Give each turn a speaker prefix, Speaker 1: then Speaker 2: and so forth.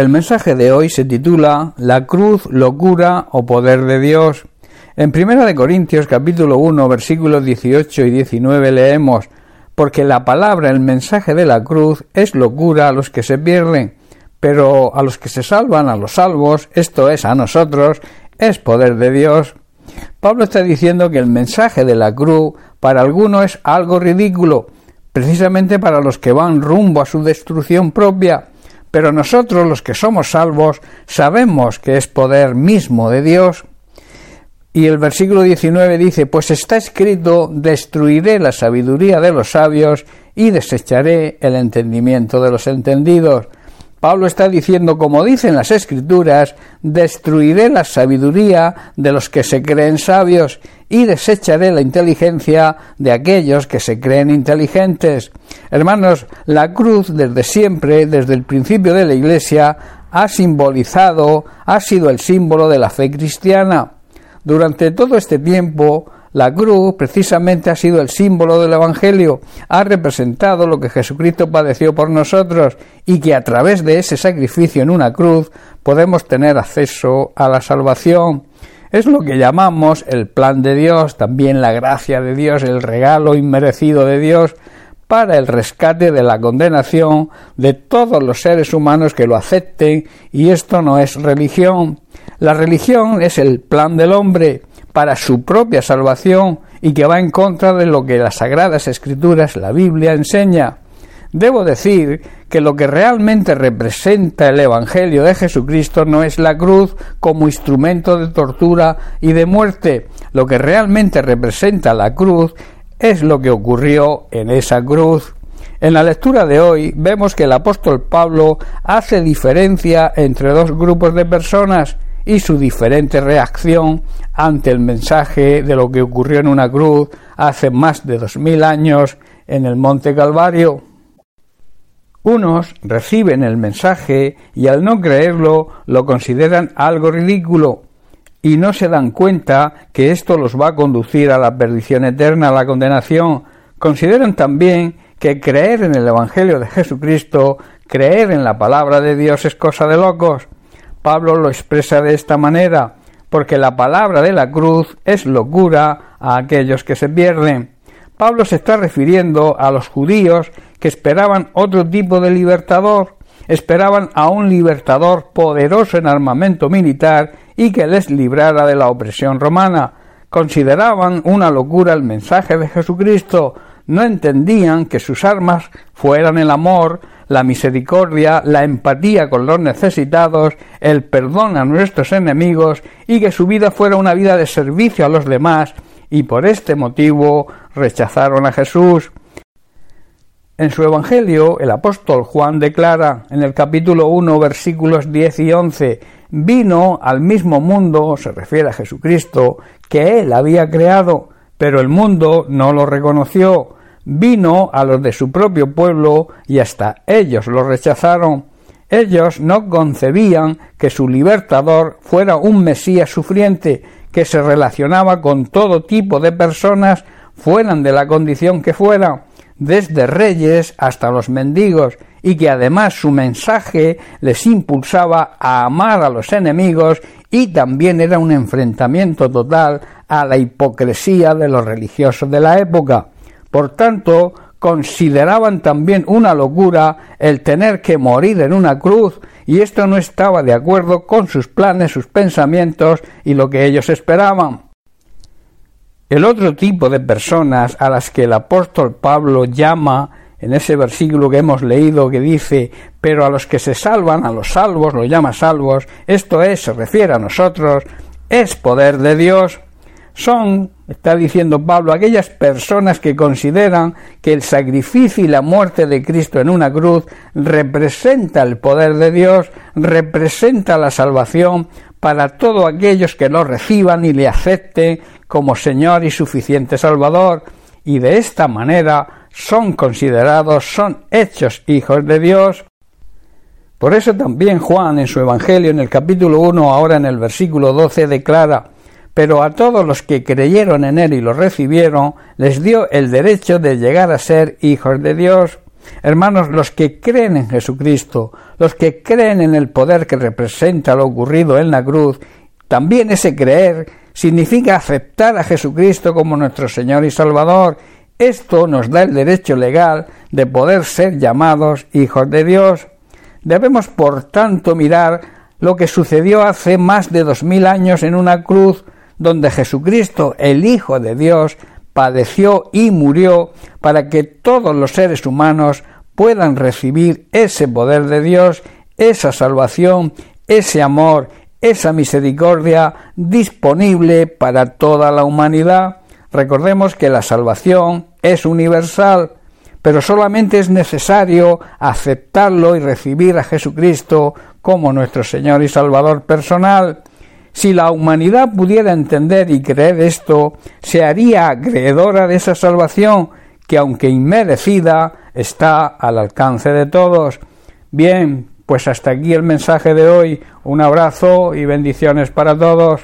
Speaker 1: El mensaje de hoy se titula La cruz, locura o poder de Dios. En Primera de Corintios capítulo 1 versículos 18 y 19 leemos porque la palabra, el mensaje de la cruz, es locura a los que se pierden, pero a los que se salvan, a los salvos, esto es a nosotros, es poder de Dios. Pablo está diciendo que el mensaje de la cruz para algunos es algo ridículo, precisamente para los que van rumbo a su destrucción propia, pero nosotros los que somos salvos sabemos que es poder mismo de Dios. Y el versículo 19 dice, pues está escrito, destruiré la sabiduría de los sabios y desecharé el entendimiento de los entendidos. Pablo está diciendo, como dicen las escrituras, destruiré la sabiduría de los que se creen sabios y desecharé la inteligencia de aquellos que se creen inteligentes. Hermanos, la cruz desde siempre, desde el principio de la Iglesia, ha simbolizado, ha sido el símbolo de la fe cristiana. Durante todo este tiempo, la cruz precisamente ha sido el símbolo del Evangelio, ha representado lo que Jesucristo padeció por nosotros y que a través de ese sacrificio en una cruz podemos tener acceso a la salvación. Es lo que llamamos el plan de Dios, también la gracia de Dios, el regalo inmerecido de Dios para el rescate de la condenación de todos los seres humanos que lo acepten y esto no es religión. La religión es el plan del hombre, para su propia salvación y que va en contra de lo que las Sagradas Escrituras, la Biblia, enseña. Debo decir que lo que realmente representa el Evangelio de Jesucristo no es la cruz como instrumento de tortura y de muerte. Lo que realmente representa la cruz es lo que ocurrió en esa cruz. En la lectura de hoy vemos que el apóstol Pablo hace diferencia entre dos grupos de personas y su diferente reacción ante el mensaje de lo que ocurrió en una cruz hace más de dos mil años en el Monte Calvario. Unos reciben el mensaje y al no creerlo lo consideran algo ridículo y no se dan cuenta que esto los va a conducir a la perdición eterna, a la condenación. Consideran también que creer en el Evangelio de Jesucristo, creer en la palabra de Dios es cosa de locos. Pablo lo expresa de esta manera, porque la palabra de la cruz es locura a aquellos que se pierden. Pablo se está refiriendo a los judíos que esperaban otro tipo de libertador, esperaban a un libertador poderoso en armamento militar y que les librara de la opresión romana. Consideraban una locura el mensaje de Jesucristo, no entendían que sus armas fueran el amor, la misericordia, la empatía con los necesitados, el perdón a nuestros enemigos y que su vida fuera una vida de servicio a los demás y por este motivo rechazaron a Jesús. En su Evangelio, el apóstol Juan declara en el capítulo 1, versículos 10 y 11, vino al mismo mundo, se refiere a Jesucristo, que él había creado, pero el mundo no lo reconoció vino a los de su propio pueblo y hasta ellos lo rechazaron. Ellos no concebían que su libertador fuera un Mesías sufriente que se relacionaba con todo tipo de personas, fueran de la condición que fuera, desde reyes hasta los mendigos, y que además su mensaje les impulsaba a amar a los enemigos y también era un enfrentamiento total a la hipocresía de los religiosos de la época. Por tanto, consideraban también una locura el tener que morir en una cruz, y esto no estaba de acuerdo con sus planes, sus pensamientos y lo que ellos esperaban. El otro tipo de personas a las que el apóstol Pablo llama en ese versículo que hemos leído que dice, pero a los que se salvan, a los salvos, lo llama salvos, esto es, se refiere a nosotros, es poder de Dios son, está diciendo Pablo, aquellas personas que consideran que el sacrificio y la muerte de Cristo en una cruz representa el poder de Dios, representa la salvación para todos aquellos que lo reciban y le acepten como Señor y suficiente Salvador, y de esta manera son considerados, son hechos hijos de Dios. Por eso también Juan en su Evangelio en el capítulo 1, ahora en el versículo 12, declara pero a todos los que creyeron en él y lo recibieron, les dio el derecho de llegar a ser hijos de Dios. Hermanos, los que creen en Jesucristo, los que creen en el poder que representa lo ocurrido en la cruz, también ese creer significa aceptar a Jesucristo como nuestro Señor y Salvador. Esto nos da el derecho legal de poder ser llamados hijos de Dios. Debemos, por tanto, mirar lo que sucedió hace más de dos mil años en una cruz donde Jesucristo, el Hijo de Dios, padeció y murió para que todos los seres humanos puedan recibir ese poder de Dios, esa salvación, ese amor, esa misericordia disponible para toda la humanidad. Recordemos que la salvación es universal, pero solamente es necesario aceptarlo y recibir a Jesucristo como nuestro Señor y Salvador personal. Si la humanidad pudiera entender y creer esto, se haría acreedora de esa salvación que, aunque inmerecida, está al alcance de todos. Bien, pues hasta aquí el mensaje de hoy. Un abrazo y bendiciones para todos.